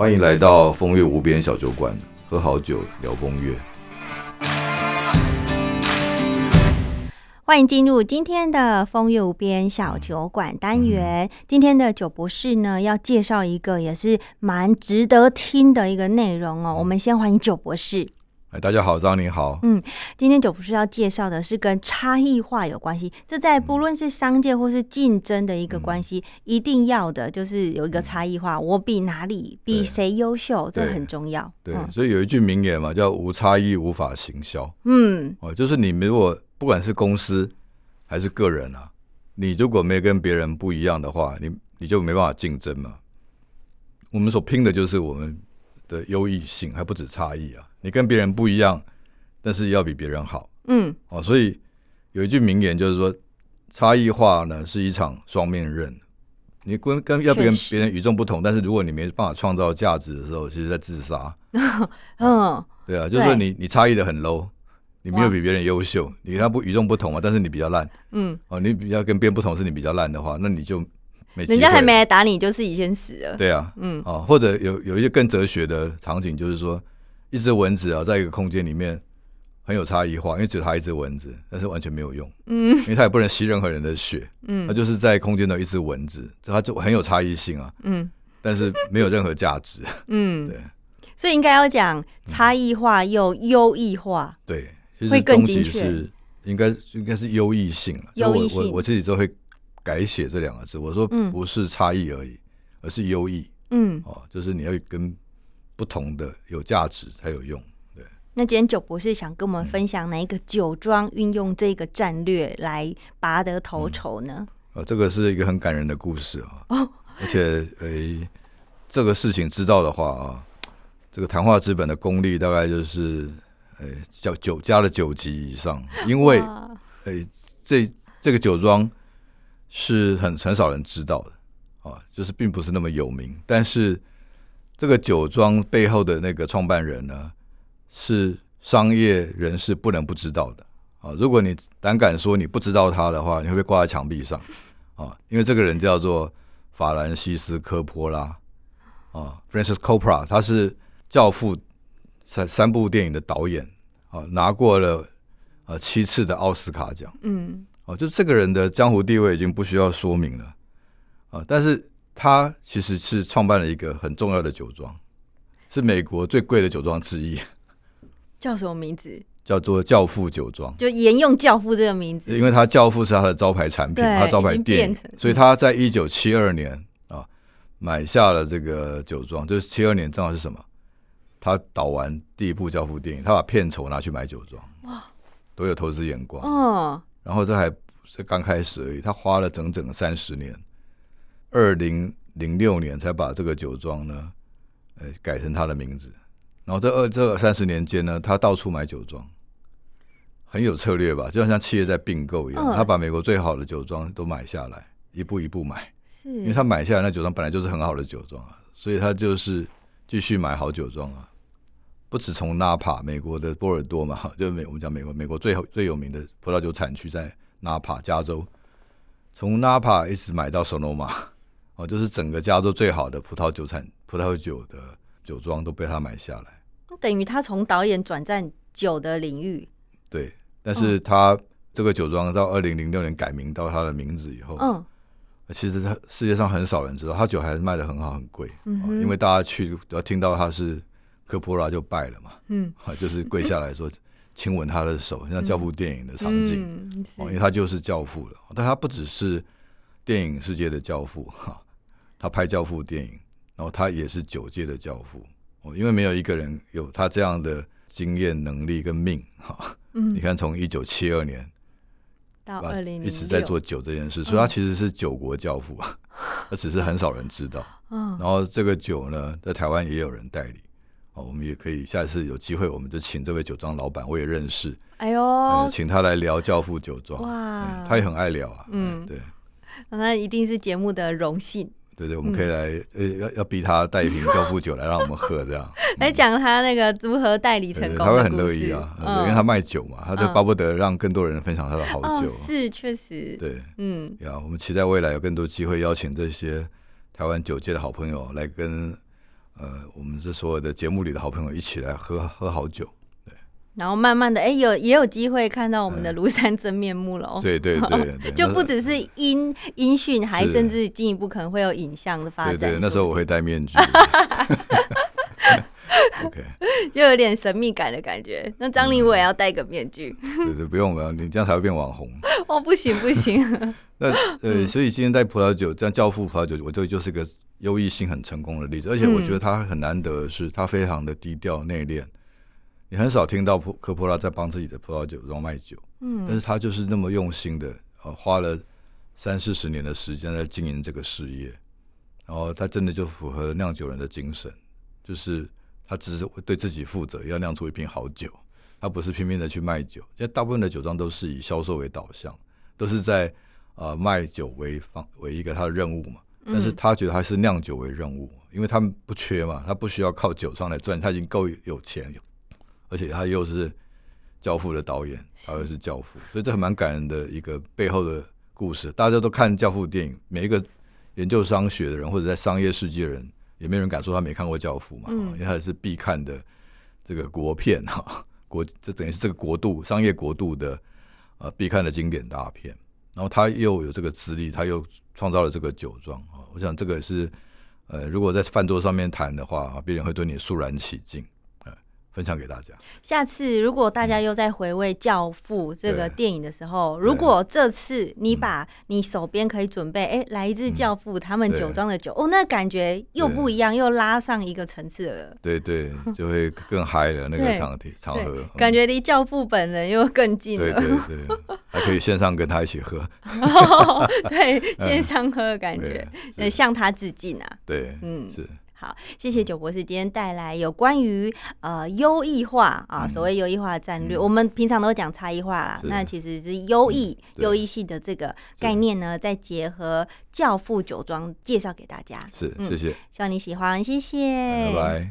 欢迎来到风月无边小酒馆，喝好酒聊风月。欢迎进入今天的风月无边小酒馆单元。今天的酒博士呢，要介绍一个也是蛮值得听的一个内容哦。我们先欢迎酒博士。哎，大家好，张您好。嗯，今天酒博士要介绍的是跟差异化有关系。这在不论是商界或是竞争的一个关系，一定要的就是有一个差异化。我比哪里比谁优秀，这很重要。对，所以有一句名言嘛，叫“无差异无法行销”。嗯，哦，就是你如果不管是公司还是个人啊，你如果没跟别人不一样的话，你你就没办法竞争嘛。我们所拼的就是我们的优异性，还不止差异啊。你跟别人不一样，但是要比别人好。嗯，哦，所以有一句名言就是说，差异化呢是一场双面刃。你跟跟要跟别人与众不同，但是如果你没办法创造价值的时候，其实在自杀。嗯，对啊，就是说你你差异的很 low，你没有比别人优秀，你跟他不与众不同嘛，但是你比较烂。嗯，哦，你比较跟别人不同，是你比较烂的话，那你就没人家还没来打你，就自己先死了。对啊，嗯，哦，或者有有一些更哲学的场景，就是说。一只蚊子啊，在一个空间里面很有差异化，因为只有它一只蚊子，但是完全没有用，嗯，因为它也不能吸任何人的血，嗯，它就是在空间的一只蚊子，它就很有差异性啊，嗯，但是没有任何价值，嗯，对，所以应该要讲差异化又优异化，对，会更精确，应该应该是优异性了，优异性，我我自己都会改写这两个字，我说不是差异而已，而是优异，嗯，哦，就是你要跟不同的有价值才有用。对那今天酒博士想跟我们分享哪一个酒庄运用这个战略来拔得头筹呢？啊，这个是一个很感人的故事啊！哦，而且诶，这个事情知道的话啊，这个谈话资本的功力大概就是诶，叫酒家的九级以上，因为诶，这这个酒庄是很很少人知道的啊，就是并不是那么有名，但是这个酒庄背后的那个创办人呢？是商业人士不能不知道的啊！如果你胆敢说你不知道他的话，你会被挂在墙壁上啊！因为这个人叫做法兰西斯科波拉啊，Francis Coppola，他是《教父》三三部电影的导演啊，拿过了呃七次的奥斯卡奖。嗯，哦，就这个人的江湖地位已经不需要说明了啊！但是他其实是创办了一个很重要的酒庄，是美国最贵的酒庄之一。叫什么名字？叫做教父酒庄，就沿用教父这个名字，因为他教父是他的招牌产品，他招牌店，所以他在一九七二年啊买下了这个酒庄，就是七二年正好是什么？他导完第一部教父电影，他把片酬拿去买酒庄，哇，都有投资眼光哦。然后这还是刚开始而已，他花了整整三十年，二零零六年才把这个酒庄呢，呃，改成他的名字。然后这二这三十年间呢，他到处买酒庄，很有策略吧？就像企业在并购一样，他把美国最好的酒庄都买下来，一步一步买。是，因为他买下来那酒庄本来就是很好的酒庄啊，所以他就是继续买好酒庄啊。不止从纳帕，美国的波尔多嘛，就美我们讲美国美国最最有名的葡萄酒产区在纳帕加州，从纳帕一直买到索诺玛，哦，就是整个加州最好的葡萄酒产葡萄酒的酒庄都被他买下来。等于他从导演转战酒的领域，对，但是他这个酒庄到二零零六年改名到他的名字以后，嗯，其实他世界上很少人知道，他酒还是卖的很好很贵，嗯，因为大家去要听到他是科波拉就拜了嘛，嗯，就是跪下来说 亲吻他的手，像教父电影的场景，哦，因为他就是教父了，但他不只是电影世界的教父哈，他拍教父电影，然后他也是酒界的教父。哦，因为没有一个人有他这样的经验、能力跟命哈。嗯，你看，从一九七二年到二零一直在做酒这件事，所以他其实是酒国教父啊，那只是很少人知道。嗯，然后这个酒呢，在台湾也有人代理。哦，我们也可以下一次有机会，我们就请这位酒庄老板，我也认识。哎呦，请他来聊教父酒庄。哇，他也很爱聊啊。嗯，对，那一定是节目的荣幸。对对，我们可以来呃，要要逼他带一瓶教父酒来让我们喝，这样。来讲他那个如何代理成功，他会很乐意啊，因为他卖酒嘛，他就巴不得让更多人分享他的好酒。是，确实，对，嗯，呀，我们期待未来有更多机会邀请这些台湾酒界的好朋友来跟呃，我们这所有的节目里的好朋友一起来喝喝好酒。然后慢慢的，哎，有也有机会看到我们的庐山真面目了。对对 对，就不只是音音讯，还甚至进一步可能会有影像的发展。对对，那时候我会戴面具。OK，就有点神秘感的感觉。那张琳我也要戴个面具。对对，不用了，你这样才会变网红。哦，不行不行。那呃，所以今天在葡萄酒这样教父葡萄酒，我这就是个优异性很成功的例子。而且我觉得他很难得的是，他非常的低调内敛。你很少听到普科普拉在帮自己的葡萄酒庄卖酒，嗯，但是他就是那么用心的，呃，花了三四十年的时间在经营这个事业，然后他真的就符合酿酒人的精神，就是他只是对自己负责，要酿出一瓶好酒，他不是拼命的去卖酒。现在大部分的酒庄都是以销售为导向，都是在呃卖酒为方为一个他的任务嘛，但是他觉得他是酿酒为任务，因为他们不缺嘛，他不需要靠酒商来赚，他已经够有钱。而且他又是教父的导演，他又是教父，所以这很蛮感人的一个背后的故事。大家都看教父电影，每一个研究商学的人或者在商业世界的人，也没人敢说他没看过教父嘛，因为他是必看的这个国片哈，国这等于是这个国度商业国度的呃必看的经典大片。然后他又有这个资历，他又创造了这个酒庄啊，我想这个是呃，如果在饭桌上面谈的话，别人会对你肃然起敬。分享给大家。下次如果大家又在回味《教父》这个电影的时候，如果这次你把你手边可以准备，哎，来自《教父》他们酒庄的酒，哦，那感觉又不一样，又拉上一个层次了。对对，就会更嗨了那个场地场合，感觉离教父本人又更近了。对对对，还可以线上跟他一起喝。对，线上喝的感觉，向他致敬啊。对，嗯，是。好，谢谢九博士今天带来有关于呃优异化啊，所谓优异化的战略，我们平常都讲差异化啦，那其实是优异优异性的这个概念呢，再结合教父酒庄介绍给大家。是，谢谢，希望你喜欢，谢谢，拜拜。